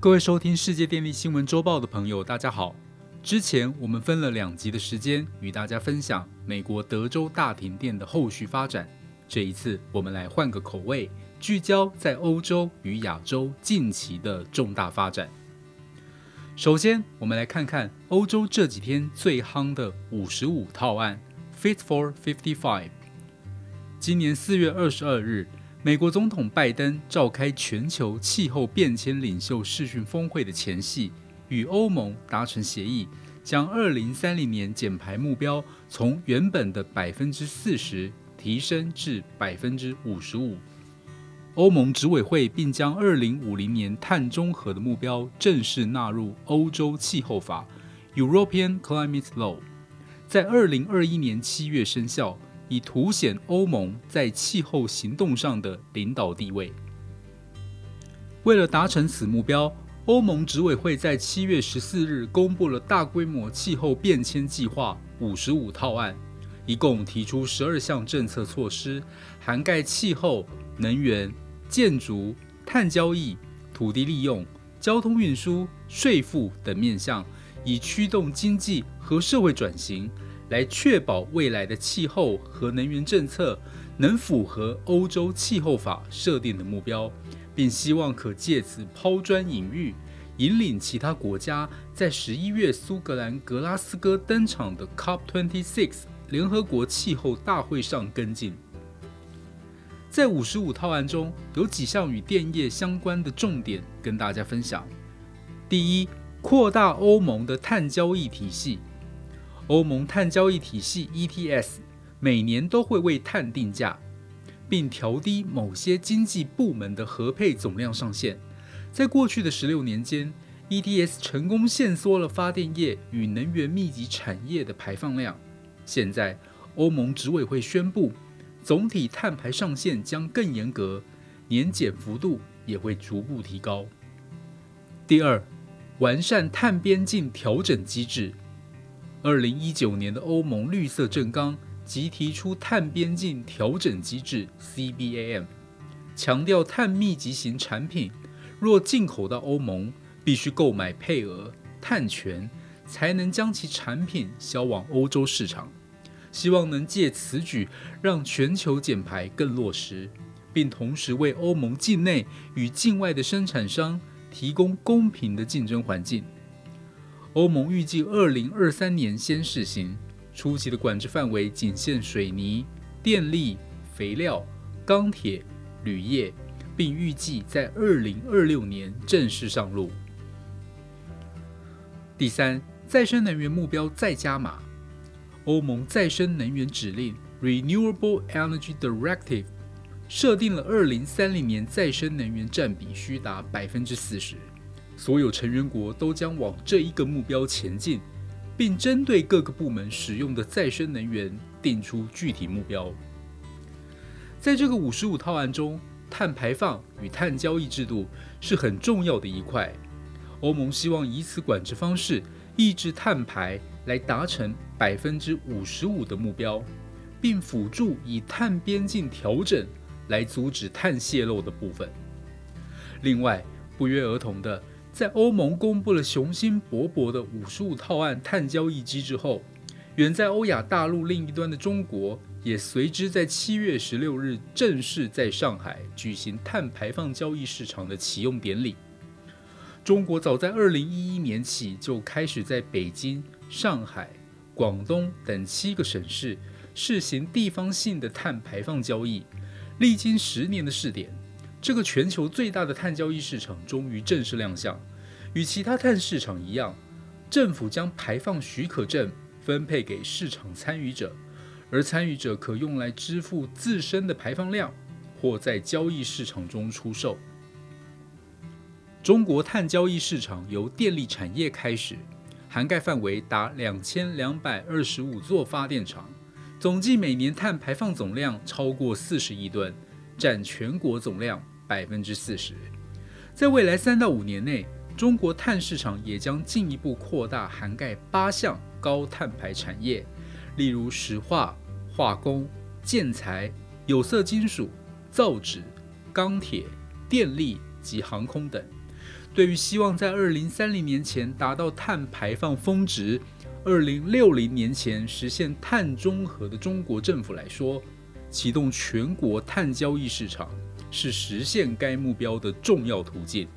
各位收听世界电力新闻周报的朋友，大家好。之前我们分了两集的时间与大家分享美国德州大停电的后续发展。这一次我们来换个口味，聚焦在欧洲与亚洲近期的重大发展。首先，我们来看看欧洲这几天最夯的五十五套案 （Fit for Fifty Five）。今年四月二十二日。美国总统拜登召开全球气候变迁领袖视讯峰会的前夕，与欧盟达成协议，将二零三零年减排目标从原本的百分之四十提升至百分之五十五。欧盟执委会并将二零五零年碳中和的目标正式纳入欧洲气候法 （European Climate Law），在二零二一年七月生效。以凸显欧盟在气候行动上的领导地位。为了达成此目标，欧盟执委会在七月十四日公布了大规模气候变迁计划五十五套案，一共提出十二项政策措施，涵盖气候、能源、建筑、碳交易、土地利用、交通运输、税负等面向，以驱动经济和社会转型。来确保未来的气候和能源政策能符合欧洲气候法设定的目标，并希望可借此抛砖引玉，引领其他国家在十一月苏格兰格拉斯哥登场的 COP26 联合国气候大会上跟进。在五十五套案中，有几项与电业相关的重点跟大家分享。第一，扩大欧盟的碳交易体系。欧盟碳交易体系 ETS 每年都会为碳定价，并调低某些经济部门的核配总量上限。在过去的十六年间，ETS 成功限缩了发电业与能源密集产业的排放量。现在，欧盟执委会宣布，总体碳排上限将更严格，年减幅度也会逐步提高。第二，完善碳边境调整机制。二零一九年的欧盟绿色政纲即提出碳边境调整机制 （CBAM），强调碳密集型产品若进口到欧盟，必须购买配额碳权，才能将其产品销往欧洲市场。希望能借此举让全球减排更落实，并同时为欧盟境内与境外的生产商提供公平的竞争环境。欧盟预计二零二三年先试行，初期的管制范围仅限水泥、电力、肥料、钢铁、铝业，并预计在二零二六年正式上路。第三，再生能源目标再加码。欧盟再生能源指令 （Renewable Energy Directive） 设定了二零三零年再生能源占比需达百分之四十。所有成员国都将往这一个目标前进，并针对各个部门使用的再生能源定出具体目标。在这个五十五套案中，碳排放与碳交易制度是很重要的一块。欧盟希望以此管制方式抑制碳排，来达成百分之五十五的目标，并辅助以碳边境调整来阻止碳泄漏的部分。另外，不约而同的。在欧盟公布了雄心勃勃的五十五套案碳交易机制后，远在欧亚大陆另一端的中国也随之在七月十六日正式在上海举行碳排放交易市场的启用典礼。中国早在二零一一年起就开始在北京、上海、广东等七个省市试行地方性的碳排放交易，历经十年的试点。这个全球最大的碳交易市场终于正式亮相。与其他碳市场一样，政府将排放许可证分配给市场参与者，而参与者可用来支付自身的排放量，或在交易市场中出售。中国碳交易市场由电力产业开始，涵盖范围达两千两百二十五座发电厂，总计每年碳排放总量超过四十亿吨。占全国总量百分之四十，在未来三到五年内，中国碳市场也将进一步扩大，涵盖八项高碳排产业，例如石化、化工、建材、有色金属、造纸、钢铁、电力及航空等。对于希望在二零三零年前达到碳排放峰值、二零六零年前实现碳中和的中国政府来说，启动全国碳交易市场是实现该目标的重要途径。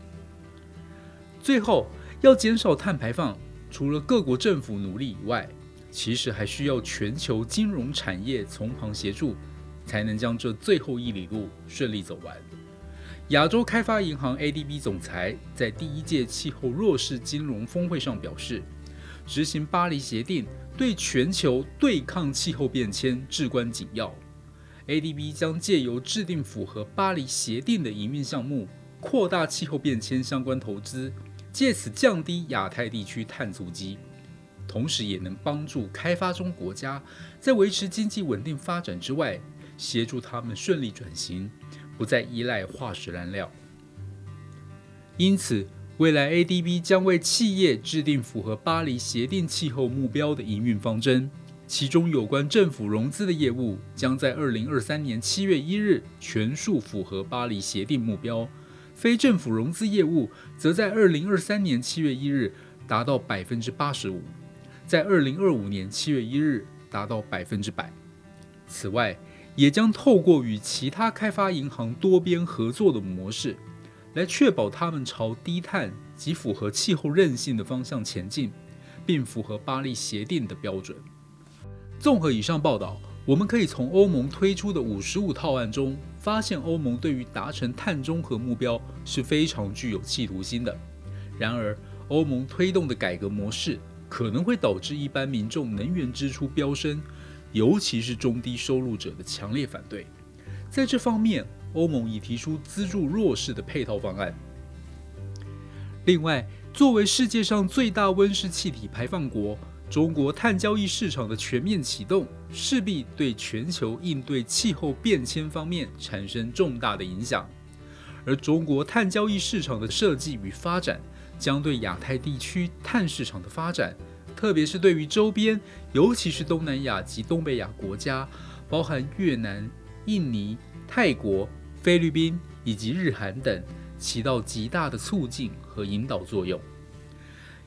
最后，要减少碳排放，除了各国政府努力以外，其实还需要全球金融产业从旁协助，才能将这最后一里路顺利走完。亚洲开发银行 ADB 总裁在第一届气候弱势金融峰会上表示，执行巴黎协定对全球对抗气候变迁至关紧要。ADB 将借由制定符合巴黎协定的营运项目，扩大气候变迁相关投资，借此降低亚太地区碳足迹，同时也能帮助开发中国家在维持经济稳定发展之外，协助他们顺利转型。不再依赖化石燃料，因此，未来 ADB 将为企业制定符合巴黎协定气候目标的营运方针。其中有关政府融资的业务，将在二零二三年七月一日全数符合巴黎协定目标；非政府融资业务则在二零二三年七月一日达到百分之八十五，在二零二五年七月一日达到百分之百。此外，也将透过与其他开发银行多边合作的模式，来确保他们朝低碳及符合气候韧性的方向前进，并符合巴黎协定的标准。综合以上报道，我们可以从欧盟推出的五十五套案中，发现欧盟对于达成碳中和目标是非常具有企图心的。然而，欧盟推动的改革模式可能会导致一般民众能源支出飙升。尤其是中低收入者的强烈反对，在这方面，欧盟已提出资助弱势的配套方案。另外，作为世界上最大温室气体排放国，中国碳交易市场的全面启动，势必对全球应对气候变迁方面产生重大的影响。而中国碳交易市场的设计与发展，将对亚太地区碳市场的发展。特别是对于周边，尤其是东南亚及东北亚国家，包含越南、印尼、泰国、菲律宾以及日韩等，起到极大的促进和引导作用。